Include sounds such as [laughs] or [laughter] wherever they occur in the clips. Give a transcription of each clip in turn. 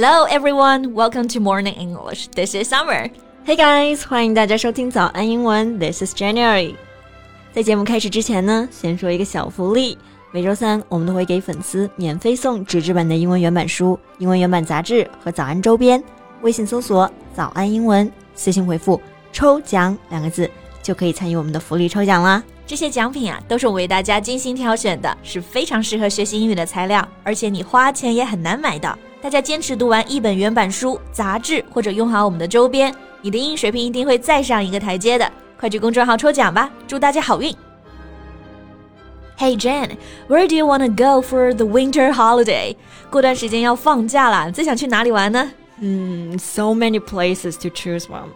Hello everyone, welcome to Morning English. This is Summer. Hey guys，欢迎大家收听早安英文。This is January。在节目开始之前呢，先说一个小福利。每周三我们都会给粉丝免费送纸质版的英文原版书、英文原版杂志和早安周边。微信搜索“早安英文”，私信回复“抽奖”两个字，就可以参与我们的福利抽奖啦。这些奖品啊，都是我为大家精心挑选的，是非常适合学习英语的材料，而且你花钱也很难买到。大家坚持读完一本原版书、杂志，或者用好我们的周边，你的英语水平一定会再上一个台阶的。快去公众号抽奖吧，祝大家好运！Hey Jane，where do you want to go for the winter holiday？过段时间要放假了，最想去哪里玩呢？嗯，so many places to choose from.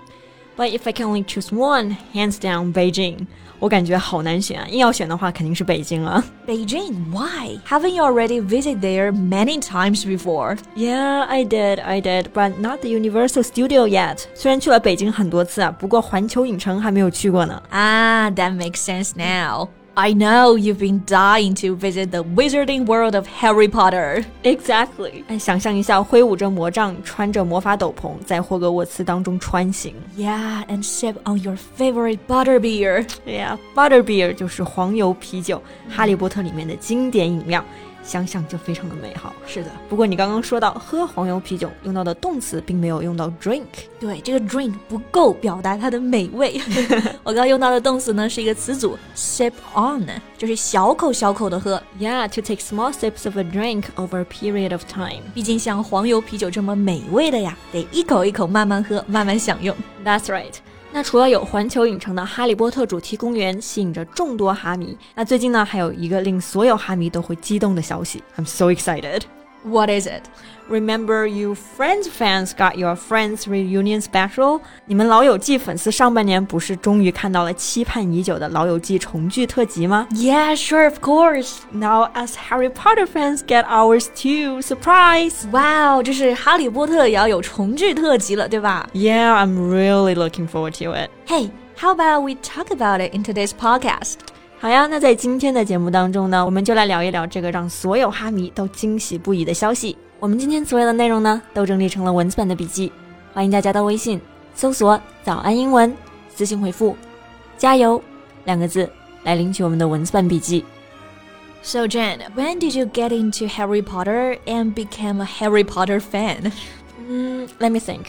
But if I can only choose one, hands down Beijing. 我感觉好难选啊，硬要选的话肯定是北京了。Beijing? [laughs] Why? Haven't you already visited there many times before? Yeah, I did, I did, but not the Universal Studio yet. 虽然去了北京很多次啊，不过环球影城还没有去过呢。Ah, that makes sense now. I know you've been dying to visit the wizarding world of Harry Potter. Exactly. 哎，想象一下，挥舞着魔杖，穿着魔法斗篷，在霍格沃茨当中穿行。Yeah, and sip on your favorite butterbeer. Yeah, butterbeer 就是黄油啤酒，哈利波特里面的经典饮料。 想想就非常的美好。是的，不过你刚刚说到喝黄油啤酒用到的动词，并没有用到 drink。对，这个 drink 不够表达它的美味。[laughs] [laughs] 我刚刚用到的动词呢是一个词组 sip on，就是小口小口的喝。Yeah, to take small sips of a drink over a period of time。毕竟像黄油啤酒这么美味的呀，得一口一口慢慢喝，慢慢享用。That's right. 那除了有环球影城的哈利波特主题公园吸引着众多哈迷，那最近呢还有一个令所有哈迷都会激动的消息。I'm so excited. What is it? Remember, you Friends fans got your Friends reunion special. 你们老友记粉丝上半年不是终于看到了期盼已久的老友记重聚特辑吗？Yeah, sure, of course. Now, as Harry Potter fans get ours too. Surprise! Wow, 这是哈利波特也要有重聚特辑了，对吧？Yeah, I'm really looking forward to it. Hey, how about we talk about it in today's podcast? 好呀，那在今天的节目当中呢，我们就来聊一聊这个让所有哈迷都惊喜不已的消息。我们今天所有的内容呢，都整理成了文字版的笔记，欢迎大家到微信搜索“早安英文”，私信回复“加油”两个字来领取我们的文字版笔记。So Jen, when did you get into Harry Potter and become a Harry Potter fan? Mm, let me think.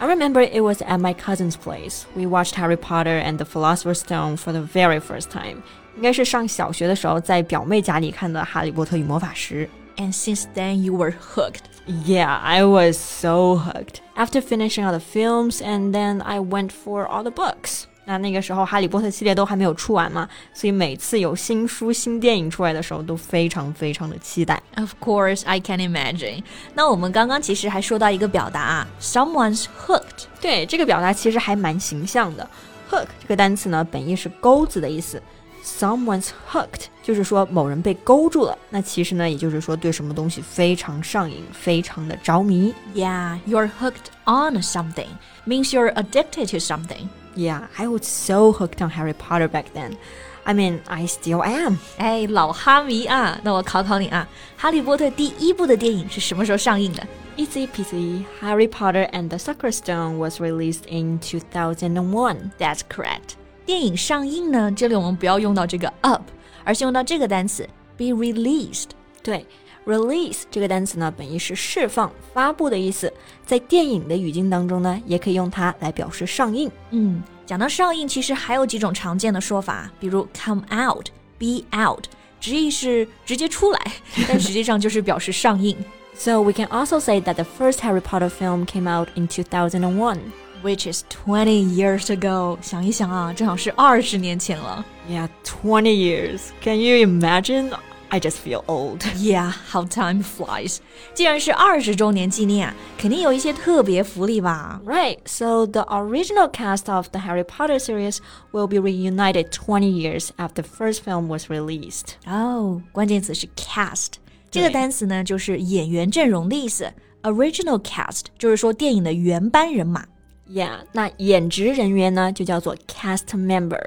I remember it was at my cousin's place. We watched Harry Potter and the Philosopher's Stone for the very first time. 应该是上小学的时候，在表妹家里看的《哈利波特与魔法石》。And since then, you were hooked. Yeah, I was so hooked. After finishing all the films, and then I went for all the books. 那那个时候，哈利波特系列都还没有出完嘛，所以每次有新书、新电影出来的时候，都非常非常的期待。Of course, I can imagine. 那我们刚刚其实还说到一个表达啊，someone's hooked。对，这个表达其实还蛮形象的。hook 这个单词呢，本意是钩子的意思。someone's hooked，就是说某人被勾住了。那其实呢，也就是说对什么东西非常上瘾，非常的着迷。Yeah, you're hooked on something means you're addicted to something. Yeah, I was so hooked on Harry Potter back then. I mean, I still am. 哎，老哈迷啊，那我考考你啊，《哈利波特》第一部的电影是什么时候上映的？Easy peasy. Harry Potter and the Sorcerer's Stone was released in 2001. That's correct. 电影上映呢，这里我们不要用到这个 up，而是用到这个单词 be released。对，release 这个单词呢，本意是释放、发布的意思，在电影的语境当中呢，也可以用它来表示上映。嗯，讲到上映，其实还有几种常见的说法，比如 come out、be out，直译是直接出来，但实际上就是表示上映。So we can also say that the first Harry Potter film came out in 2001 which is 20 years ago. 想一想啊，正好是二十年前了。Yeah, 20 years. Can you imagine? I just feel old. [laughs] Yeah, how time flies. 既然是二十周年纪念啊，肯定有一些特别福利吧？Right. So the original cast of the Harry Potter series will be reunited 20 years after the first film was released. 哦，关键词是 cast。这个单词呢，就是演员阵容的意思。Original cast 就是说电影的原班人马。 Yeah，那演职人员呢就叫做 cast member。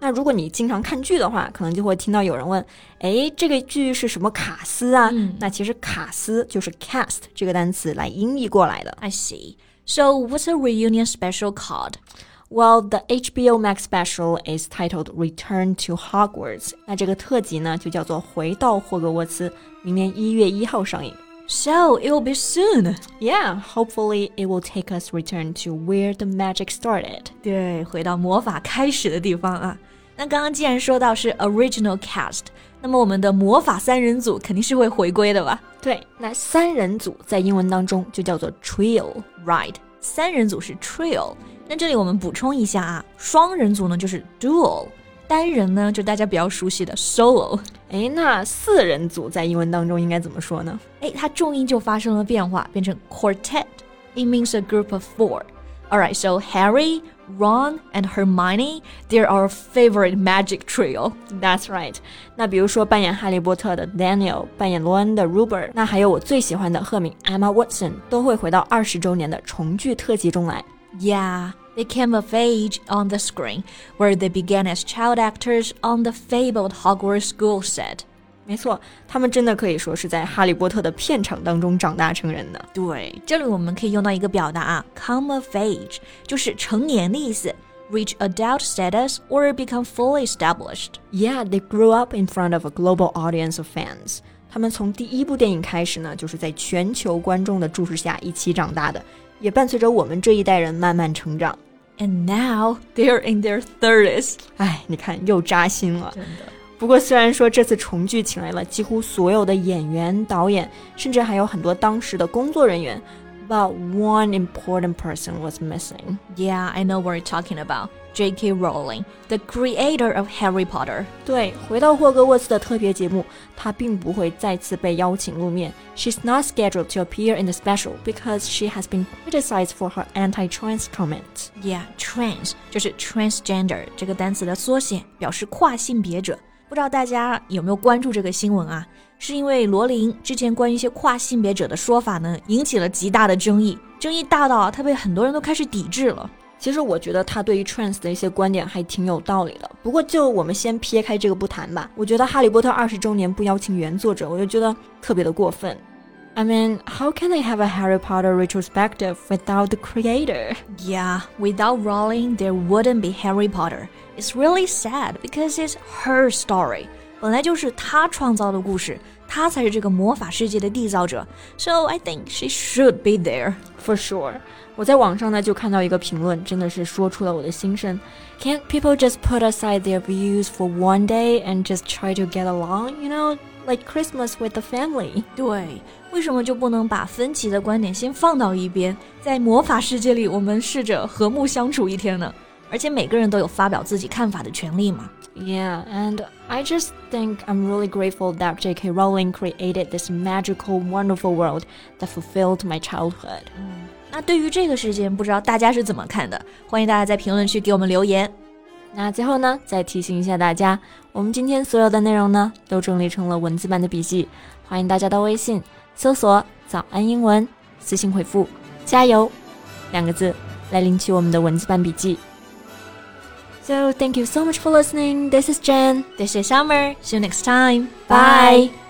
那如果你经常看剧的话，可能就会听到有人问：“哎，这个剧是什么卡司啊？”嗯那其实卡司就是 cast 这个单词来音译过来的。I see. So what's a reunion special called? Well, the HBO Max special is titled Return to Hogwarts。那这个特辑呢，就叫做《回到霍格沃茨》，明年一月一号上映。So it will be soon. Yeah, hopefully it will take us return to where the magic started. 对，回到魔法开始的地方啊。那刚刚既然说到是 original cast，那么我们的魔法三人组肯定是会回归的吧对，那三人组在英文当中就叫做 trio。 ？Right，三人组是 trio。那这里我们补充一下啊，双人组呢就是 duo，单人呢就大家比较熟悉的 solo。 哎，那四人组在英文当中应该怎么说呢？哎，它重音就发生了变化，变成 quartet。It means a group of four. Alright, so Harry, Ron, and Hermione, they're our favorite magic trio. That's right。那比如说扮演哈利波特的 Daniel，扮演罗恩的 Rupert，那还有我最喜欢的赫敏 Emma Watson，都会回到二十周年的重聚特辑中来。 Yeah, they came of age on the screen, where they began as child actors on the fabled Hogwarts school set. 没错，他们真的可以说是在哈利波特的片场当中长大成人的。对，这里我们可以用到一个表达啊，come of age，就是成年的意思，reach adult status or become fully established。 Yeah, they grew up in front of a global audience of fans. 他们从第一部电影开始呢，就是在全球观众的注视下一起长大的，也伴随着我们这一代人慢慢成长。 And now they're in their thirties。哎，你看又扎心了。真的。不过虽然说这次重聚请来了几乎所有的演员、导演，甚至还有很多当时的工作人员 ，but one important person was missing. Yeah, I know what you're talking about. J.K. Rowling, the creator of Harry Potter. 对，回到霍格沃茨的特别节目，她并不会再次被邀请露面。She's not scheduled to appear in the special because she has been criticized for her anti-trans comments. Yeah, trans 就是 transgender 这个单词的缩写，表示跨性别者。 不知道大家有没有关注这个新闻啊？是因为罗琳之前关于一些跨性别者的说法呢，引起了极大的争议，争议大到啊，他被很多人都开始抵制了。其实我觉得她对于 trans 的一些观点还挺有道理的。不过就我们先撇开这个不谈吧。我觉得《哈利波特》二十周年不邀请原作者，我就觉得特别的过分。I mean, how can they have a Harry Potter retrospective without the creator? Yeah, without Rowling, there wouldn't be Harry Potter. It's really sad because it's her story. 本来就是她创造的故事，她才是这个魔法世界的缔造者。So I think she should be there. For sure. 我在网上呢就看到一个评论，真的是说出了我的心声。Can't people just put aside their views for one day and just try to get along? You know, like Christmas with the family. 对，为什么就不能把分歧的观点先放到一边，在魔法世界里，我们试着和睦相处一天呢？而且每个人都有发表自己看法的权利嘛。 Yeah, and I just think I'm really grateful that J.K. Rowling created this magical, wonderful world that fulfilled my childhood. 那对于这个事件，不知道大家是怎么看的？欢迎大家在评论区给我们留言。 那最后呢，再提醒一下大家，我们今天所有的内容呢，都整理成了文字版的笔记，欢迎大家到微信搜索“早安英文”，私信回复“加油”两个字来领取我们的文字版笔记。So thank you so much for listening. This is Jen. This is Summer. See you next time. Bye.